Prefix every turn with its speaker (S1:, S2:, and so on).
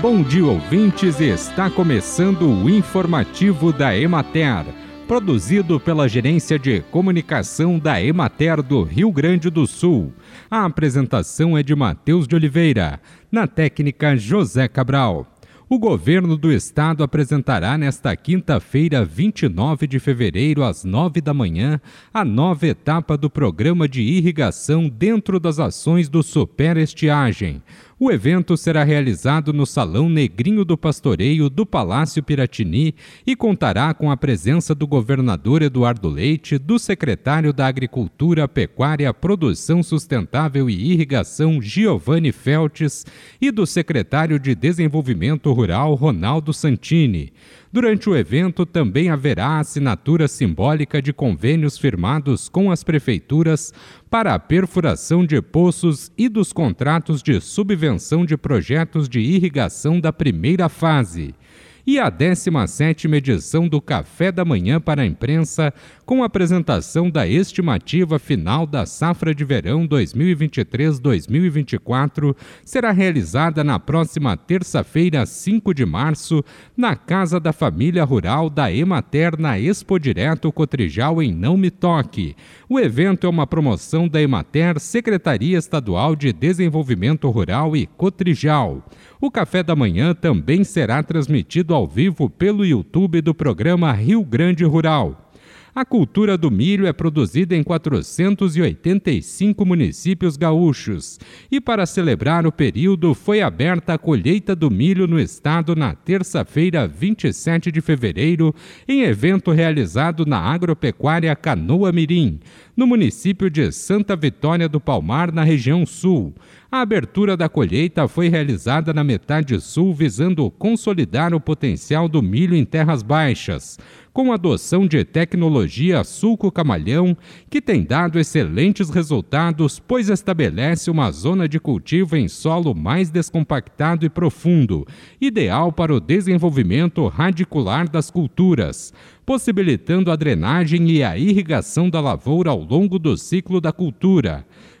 S1: Bom dia, ouvintes, está começando o informativo da Emater, produzido pela Gerência de Comunicação da Emater do Rio Grande do Sul. A apresentação é de Matheus de Oliveira, na técnica José Cabral. O governo do estado apresentará nesta quinta-feira, 29 de fevereiro, às 9 da manhã, a nova etapa do programa de irrigação dentro das ações do Superestiagem. O evento será realizado no Salão Negrinho do Pastoreio do Palácio Piratini e contará com a presença do governador Eduardo Leite, do secretário da Agricultura, Pecuária, Produção Sustentável e Irrigação, Giovanni Feltes, e do secretário de Desenvolvimento Rural, Ronaldo Santini. Durante o evento também haverá assinatura simbólica de convênios firmados com as prefeituras para a perfuração de poços e dos contratos de subvenção de projetos de irrigação da primeira fase e a 17ª edição do Café da Manhã para a Imprensa, com apresentação da estimativa final da safra de verão 2023-2024, será realizada na próxima terça-feira, 5 de março, na Casa da Família Rural da Emater, na Expo Direto Cotrijal, em Não Me Toque. O evento é uma promoção da Emater, Secretaria Estadual de Desenvolvimento Rural e Cotrijal. O café da manhã também será transmitido ao vivo pelo YouTube do programa Rio Grande Rural. A cultura do milho é produzida em 485 municípios gaúchos e, para celebrar o período, foi aberta a colheita do milho no estado na terça-feira, 27 de fevereiro, em evento realizado na Agropecuária Canoa Mirim, no município de Santa Vitória do Palmar, na região sul. A abertura da colheita foi realizada na metade sul, visando consolidar o potencial do milho em terras baixas, com a adoção de tecnologia sulco camalhão, que tem dado excelentes resultados, pois estabelece uma zona de cultivo em solo mais descompactado e profundo, ideal para o desenvolvimento radicular das culturas, possibilitando a drenagem e a irrigação da lavoura ao longo do ciclo da cultura.